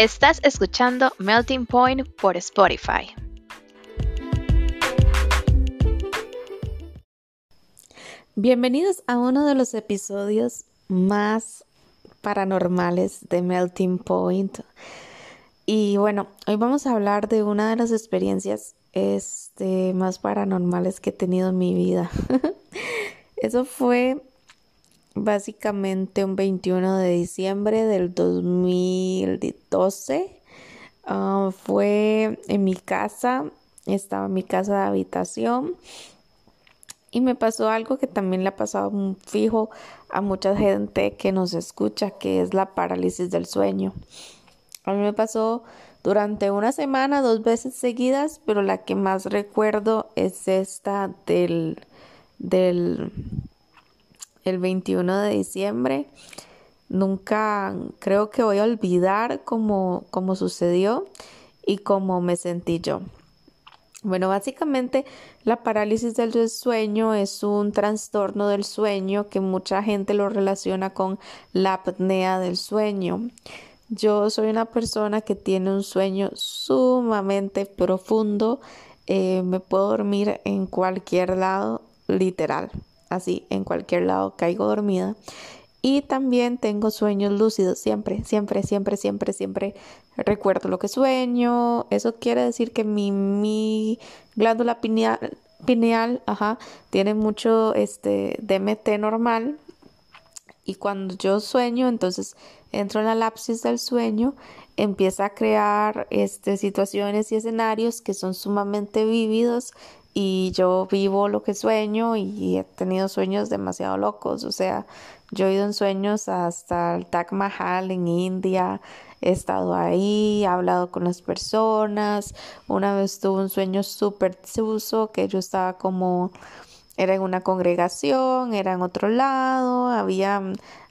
Estás escuchando Melting Point por Spotify. Bienvenidos a uno de los episodios más paranormales de Melting Point. Y bueno, hoy vamos a hablar de una de las experiencias este, más paranormales que he tenido en mi vida. Eso fue básicamente un 21 de diciembre del 2012. Ah, fue en mi casa, estaba en mi casa de habitación y me pasó algo que también le ha pasado fijo a mucha gente que nos escucha, que es la parálisis del sueño. A mí me pasó durante una semana, dos veces seguidas, pero la que más recuerdo es esta del, del el 21 de diciembre. Nunca creo que voy a olvidar cómo, cómo sucedió y cómo me sentí yo. Bueno, básicamente la parálisis del sueño es un trastorno del sueño que mucha gente lo relaciona con la apnea del sueño. Yo soy una persona que tiene un sueño sumamente profundo. Eh, me puedo dormir en cualquier lado, literal así en cualquier lado caigo dormida. Y también tengo sueños lúcidos, siempre, siempre, siempre, siempre, siempre recuerdo lo que sueño. Eso quiere decir que mi, mi glándula pineal, pineal ajá, tiene mucho este, DMT normal. Y cuando yo sueño, entonces entro en la lapsis del sueño, empieza a crear este, situaciones y escenarios que son sumamente vívidos y yo vivo lo que sueño y he tenido sueños demasiado locos, o sea, yo he ido en sueños hasta el Taj Mahal en India, he estado ahí, he hablado con las personas, una vez tuve un sueño súper suso que yo estaba como, era en una congregación, era en otro lado, había,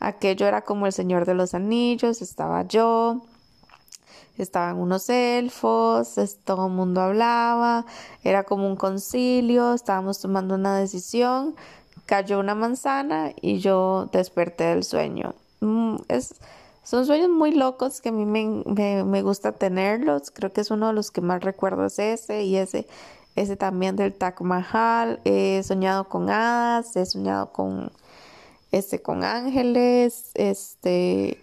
aquello era como el Señor de los Anillos, estaba yo, estaban unos elfos, todo el mundo hablaba, era como un concilio, estábamos tomando una decisión, cayó una manzana y yo desperté del sueño. Mm, es, son sueños muy locos que a mí me, me, gusta tenerlos, creo que es uno de los que más recuerdo es ese y ese, ese también del Taj Mahal, he soñado con hadas, he soñado con, este, con ángeles, este,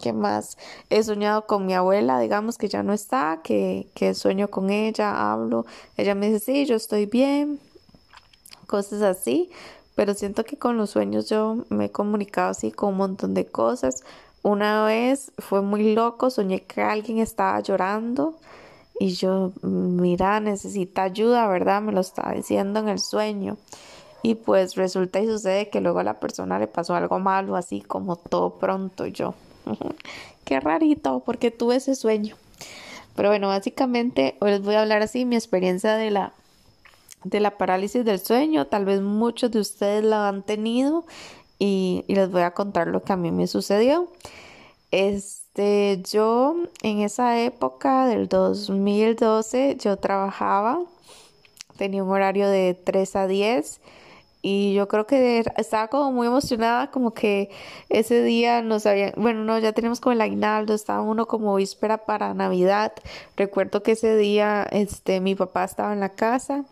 ¿Qué más? He soñado con mi abuela, digamos que ya no está, que, que sueño con ella, hablo. Ella me dice, sí, yo estoy bien, cosas así. Pero siento que con los sueños yo me he comunicado así con un montón de cosas. Una vez fue muy loco, soñé que alguien estaba llorando y yo, mira, necesita ayuda, ¿verdad? Me lo estaba diciendo en el sueño. Y pues resulta y sucede que luego a la persona le pasó algo malo, así como todo pronto. Yo, Qué rarito, porque tuve ese sueño. Pero bueno, básicamente hoy les voy a hablar así mi experiencia de la de la parálisis del sueño. Tal vez muchos de ustedes la han tenido y, y les voy a contar lo que a mí me sucedió. Este, yo en esa época del 2012 yo trabajaba, tenía un horario de 3 a 10 y yo creo que estaba como muy emocionada, como que ese día nos habían, bueno, no, ya tenemos como el aguinaldo, estaba uno como víspera para Navidad. Recuerdo que ese día, este, mi papá estaba en la casa,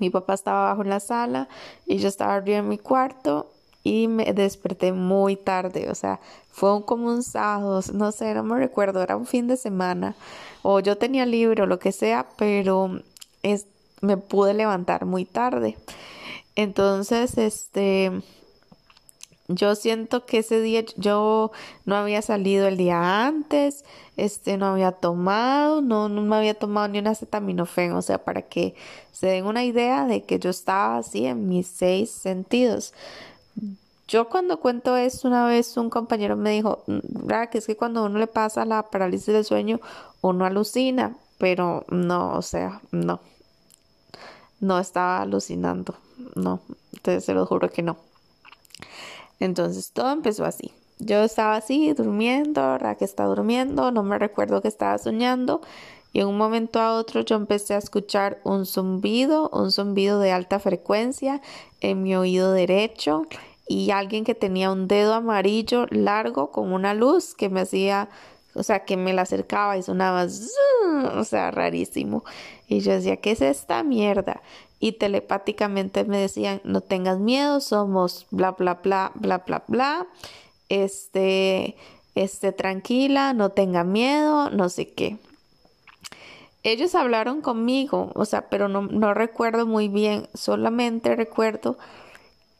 mi papá estaba abajo en la sala y yo estaba arriba en mi cuarto y me desperté muy tarde, o sea, fue como un sábado, no sé, no me recuerdo, era un fin de semana, o yo tenía libre o lo que sea, pero es, me pude levantar muy tarde. Entonces, este, yo siento que ese día yo no había salido el día antes, este, no había tomado, no, no me había tomado ni una acetaminofén, o sea, para que se den una idea de que yo estaba así en mis seis sentidos. Yo cuando cuento esto una vez un compañero me dijo, ¿verdad? Que es que cuando uno le pasa la parálisis del sueño uno alucina, pero no, o sea, no, no estaba alucinando no, entonces se lo juro que no. Entonces todo empezó así. Yo estaba así, durmiendo. Que estaba durmiendo, no me recuerdo que estaba soñando. Y en un momento a otro yo empecé a escuchar un zumbido, un zumbido de alta frecuencia en mi oído derecho y alguien que tenía un dedo amarillo largo con una luz que me hacía o sea, que me la acercaba y sonaba, o sea, rarísimo. Y yo decía, ¿qué es esta mierda? Y telepáticamente me decían, no tengas miedo, somos bla, bla, bla, bla, bla, bla. Este, este, tranquila, no tenga miedo, no sé qué. Ellos hablaron conmigo, o sea, pero no, no recuerdo muy bien, solamente recuerdo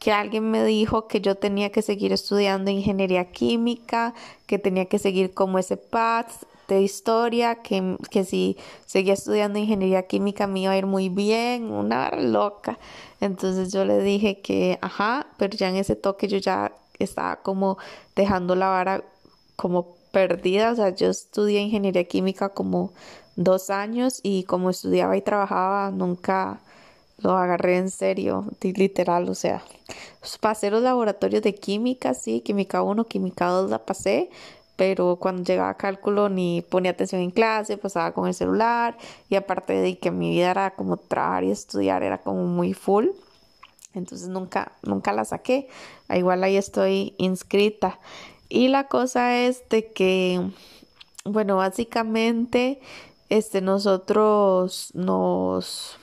que alguien me dijo que yo tenía que seguir estudiando ingeniería química, que tenía que seguir como ese path de historia, que, que si seguía estudiando ingeniería química me iba a ir muy bien, una loca. Entonces yo le dije que, ajá, pero ya en ese toque yo ya estaba como dejando la vara como perdida, o sea, yo estudié ingeniería química como dos años y como estudiaba y trabajaba nunca lo agarré en serio, literal, o sea, pasé los laboratorios de química, sí, química 1, química 2 la pasé, pero cuando llegaba a cálculo ni ponía atención en clase, pasaba con el celular y aparte de que mi vida era como trabajar y estudiar, era como muy full. Entonces nunca, nunca la saqué. Igual ahí estoy inscrita. Y la cosa es de que, bueno, básicamente, este, nosotros nos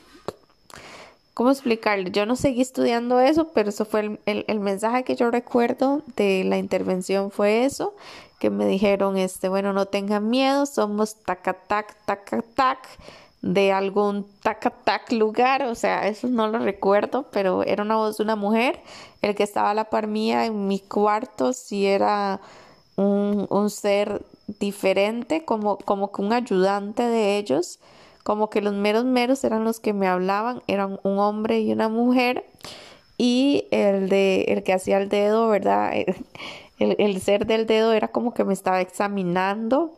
¿Cómo explicarle? Yo no seguí estudiando eso, pero eso fue el, mensaje que yo recuerdo de la intervención fue eso, que me dijeron, este, bueno, no tengan miedo, somos tacatac, tacatac de algún tacatac lugar, o sea, eso no lo recuerdo, pero era una voz de una mujer, el que estaba a la par mía en mi cuarto, si era un, un ser diferente, como, como que un ayudante de ellos, como que los meros meros eran los que me hablaban, eran un hombre y una mujer, y el de el que hacía el dedo, ¿verdad? El, ser del dedo era como que me estaba examinando.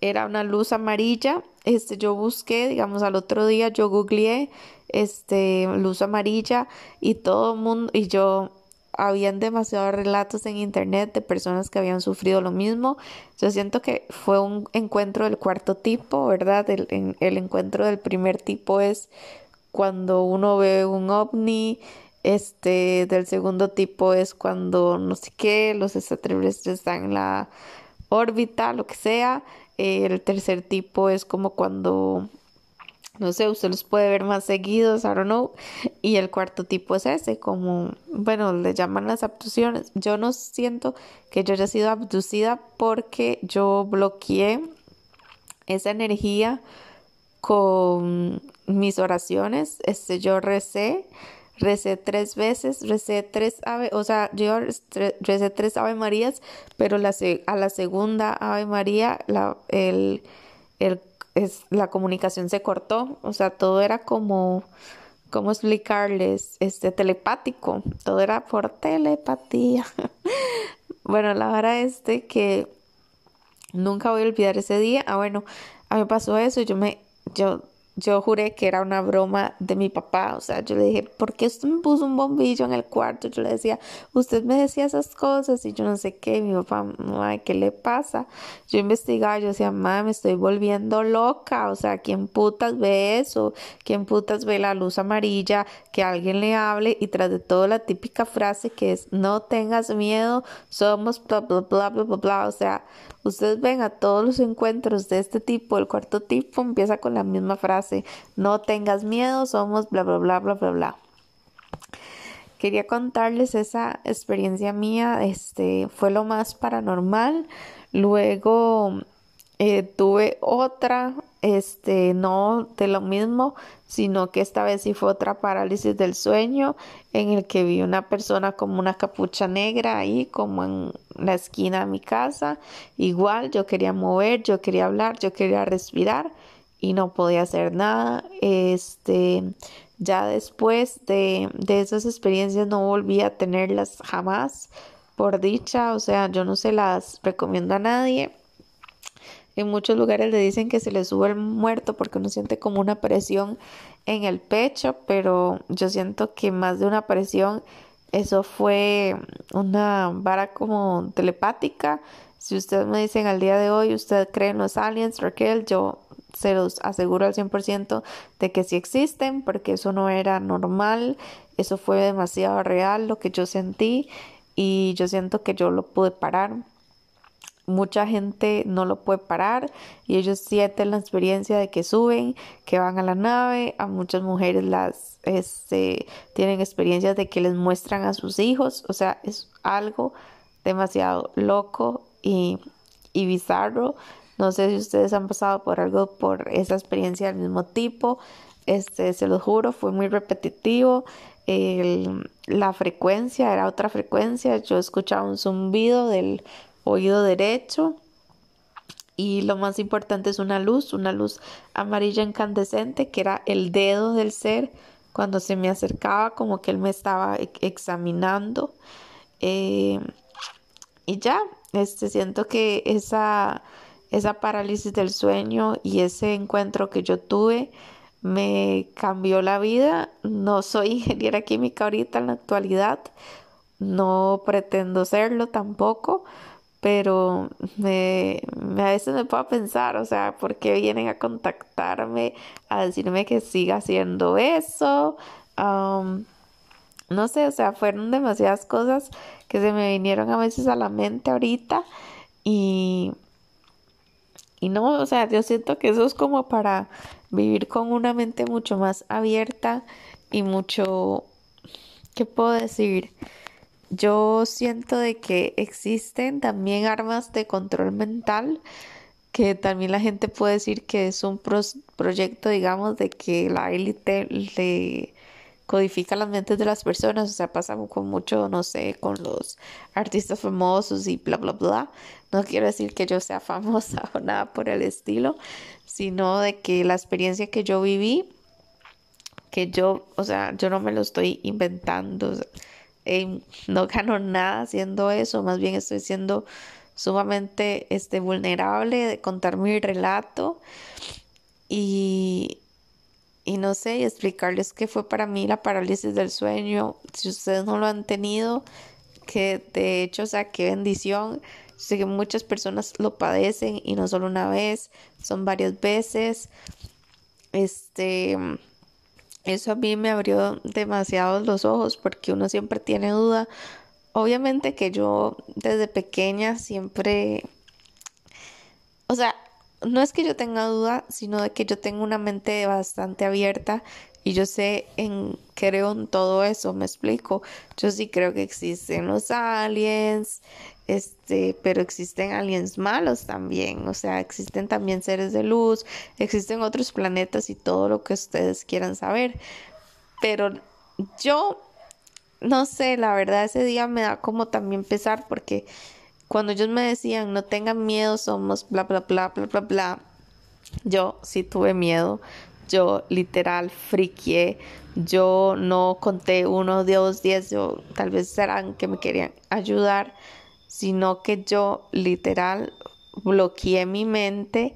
Era una luz amarilla. Este, yo busqué, digamos, al otro día yo googleé este luz amarilla y todo el mundo y yo habían demasiados relatos en internet de personas que habían sufrido lo mismo. Yo siento que fue un encuentro del cuarto tipo, ¿verdad? El, encuentro del primer tipo es cuando uno ve un ovni, este del segundo tipo es cuando no sé qué, los extraterrestres están en la órbita, lo que sea. el tercer tipo es como cuando no sé, usted los puede ver más seguidos, I don't know. Y el cuarto tipo es ese, como, bueno, le llaman las abducciones. Yo no siento que yo haya sido abducida porque yo bloqueé esa energía con mis oraciones. Este, yo recé, recé tres veces, recé tres ave, o sea, yo recé tres ave marías, pero la, a la segunda ave maría, la, el, el es, la comunicación se cortó, o sea, todo era como, ¿cómo explicarles? Este, telepático, todo era por telepatía. bueno, la verdad es que nunca voy a olvidar ese día. Ah, bueno, a mí pasó eso, yo me, yo yo juré que era una broma de mi papá, o sea, yo le dije, ¿por qué usted me puso un bombillo en el cuarto? Yo le decía, usted me decía esas cosas y yo no sé qué, mi papá, ay, ¿qué le pasa? Yo investigaba, yo decía, mamá, me estoy volviendo loca, o sea, ¿quién putas ve eso? ¿Quién putas ve la luz amarilla? Que alguien le hable y tras de todo la típica frase que es, no tengas miedo, somos bla, bla, bla, bla, bla, bla, o sea, Ustedes ven a todos los encuentros de este tipo, el cuarto tipo empieza con la misma frase, no tengas miedo, somos bla, bla, bla, bla, bla, bla. Quería contarles esa experiencia mía, este fue lo más paranormal. Luego eh, tuve otra, este, no de lo mismo, sino que esta vez sí fue otra parálisis del sueño en el que vi una persona como una capucha negra ahí, como en la esquina de mi casa. Igual yo quería mover, yo quería hablar, yo quería respirar y no podía hacer nada. Este, ya después de, de esas experiencias no volví a tenerlas jamás, por dicha, o sea, yo no se las recomiendo a nadie en muchos lugares le dicen que se le sube el muerto porque uno siente como una presión en el pecho, pero yo siento que más de una presión, eso fue una vara como telepática. Si ustedes me dicen al día de hoy, usted cree en los aliens, Raquel, yo se los aseguro al 100% de que sí existen, porque eso no era normal, eso fue demasiado real lo que yo sentí y yo siento que yo lo pude parar mucha gente no lo puede parar y ellos sienten la experiencia de que suben, que van a la nave, a muchas mujeres las este, tienen experiencias de que les muestran a sus hijos, o sea, es algo demasiado loco y, y bizarro. No sé si ustedes han pasado por algo, por esa experiencia del mismo tipo. Este, se lo juro, fue muy repetitivo. la frecuencia era otra frecuencia. Yo escuchaba un zumbido del oído derecho. Y lo más importante es una luz, una luz amarilla incandescente, que era el dedo del ser cuando se me acercaba, como que él me estaba examinando. Eh, y ya, este, siento que esa, esa parálisis del sueño y ese encuentro que yo tuve me cambió la vida. No soy ingeniera química ahorita en la actualidad, no pretendo serlo tampoco, pero me, a veces me puedo pensar, o sea, ¿por qué vienen a contactarme a decirme que siga haciendo eso? no sé, o sea, fueron demasiadas cosas que se me vinieron a veces a la mente ahorita y, y no, o sea, yo siento que eso es como para vivir con una mente mucho más abierta y mucho, ¿qué puedo decir? Yo siento de que existen también armas de control mental que también la gente puede decir que es un proyecto, digamos, de que la élite le codifica las mentes de las personas, o sea, pasa con mucho, no sé, con los artistas famosos y bla, bla, bla. No quiero decir que yo sea famosa o nada por el estilo, sino de que la experiencia que yo viví, que yo, o sea, yo no me lo estoy inventando, no gano nada haciendo eso, más bien estoy siendo sumamente este, vulnerable de contar mi relato y, y no sé, explicarles qué fue para mí la parálisis del sueño. Si ustedes no lo han tenido, que de hecho, o sea, qué bendición. Sé que muchas personas lo padecen y no solo una vez, son varias veces. Este, eso a mí me abrió demasiado los ojos porque uno siempre tiene duda. Obviamente que yo desde pequeña siempre, o sea, no es que yo tenga duda, sino de que yo tengo una mente bastante abierta y yo sé en creo en todo eso, me explico. Yo sí creo que existen los aliens, este, pero existen aliens malos también, o sea, existen también seres de luz, existen otros planetas y todo lo que ustedes quieran saber. Pero yo no sé, la verdad ese día me da como también pesar porque cuando ellos me decían no tengan miedo, somos bla, bla, bla, bla, bla, bla, yo sí tuve miedo. Yo literal friqué. Yo no conté uno, dos, diez. Yo tal vez serán que me querían ayudar. Sino que yo literal bloqueé mi mente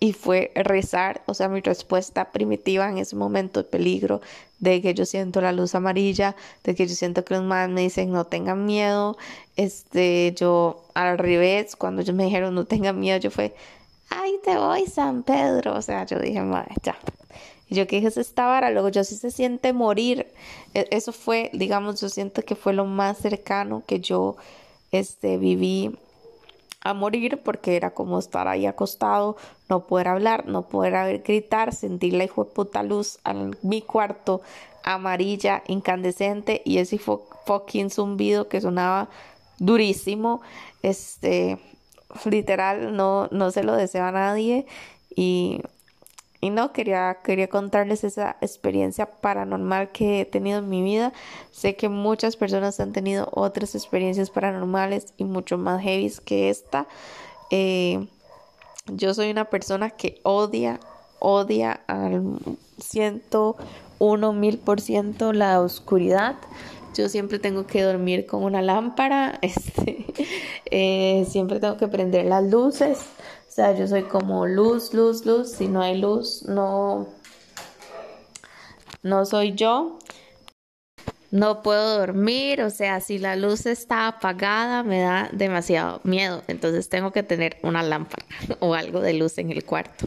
y fue rezar, o sea, mi respuesta primitiva en ese momento de peligro, de que yo siento la luz amarilla, de que yo siento que los madres me dicen no tengan miedo, este, yo al revés, cuando ellos me dijeron no tengan miedo, yo fue, ay, te voy San Pedro, o sea, yo dije, madre, ya. Y yo que dije, se esta vara, luego yo sí se siente morir, e-, eso fue, digamos, yo siento que fue lo más cercano que yo, este, viví a morir porque era como estar ahí acostado, no poder hablar, no poder gritar, sentir la hijo de puta luz en mi cuarto amarilla, incandescente y ese fucking zumbido que sonaba durísimo, este, literal, no, no se lo deseo a nadie y y no, quería, quería contarles esa experiencia paranormal que he tenido en mi vida. Sé que muchas personas han tenido otras experiencias paranormales y mucho más heavy que esta. Eh, yo soy una persona que odia, odia al ciento uno mil por ciento la oscuridad. Yo siempre tengo que dormir con una lámpara, este, eh, siempre tengo que prender las luces. Sea, yo soy como luz, luz, luz. Si no hay luz, no, no soy yo. No puedo dormir, o sea, si la luz está apagada me da demasiado miedo. Entonces tengo que tener una lámpara o algo de luz en el cuarto.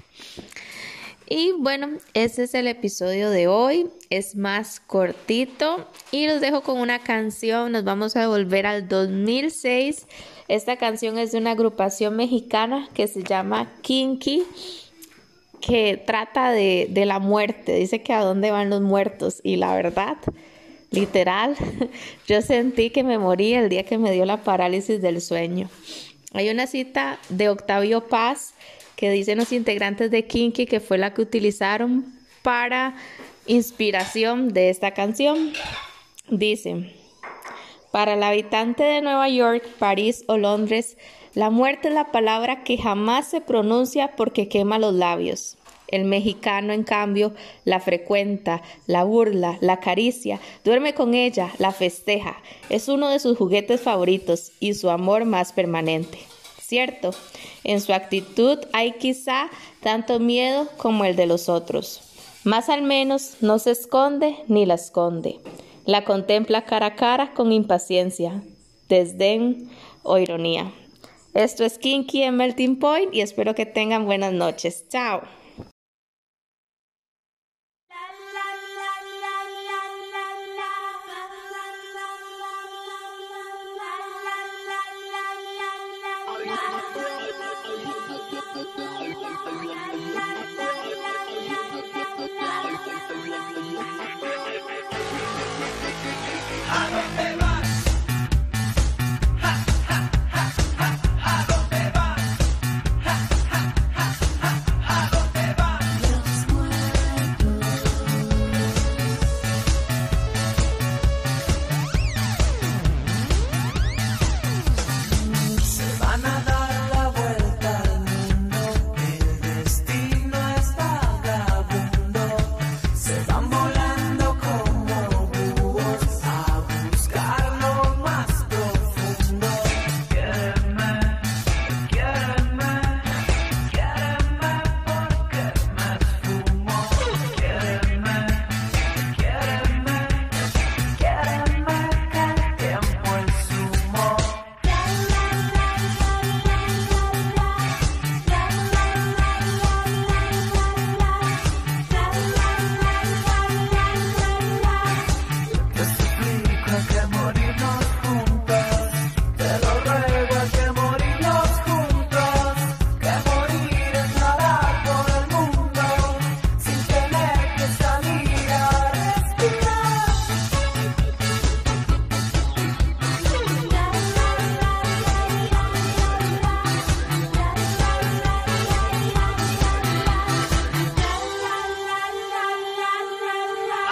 Y bueno, ese es el episodio de hoy. Es más cortito y los dejo con una canción. Nos vamos a volver al 2006. Esta canción es de una agrupación mexicana que se llama Kinky, que trata de, de la muerte. Dice que a dónde van los muertos. Y la verdad, literal, yo sentí que me morí el día que me dio la parálisis del sueño. Hay una cita de Octavio Paz que dicen los integrantes de Kinky que fue la que utilizaron para inspiración de esta canción. Dice, para el habitante de Nueva York, París o Londres, la muerte es la palabra que jamás se pronuncia porque quema los labios. El mexicano, en cambio, la frecuenta, la burla, la acaricia, duerme con ella, la festeja. Es uno de sus juguetes favoritos y su amor más permanente. ¿Cierto? En su actitud hay quizá tanto miedo como el de los otros. Más al menos no se esconde ni la esconde. La contempla cara a cara con impaciencia, desdén o ironía. Esto es Kinky en Melting Point y espero que tengan buenas noches. Chao.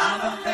Get a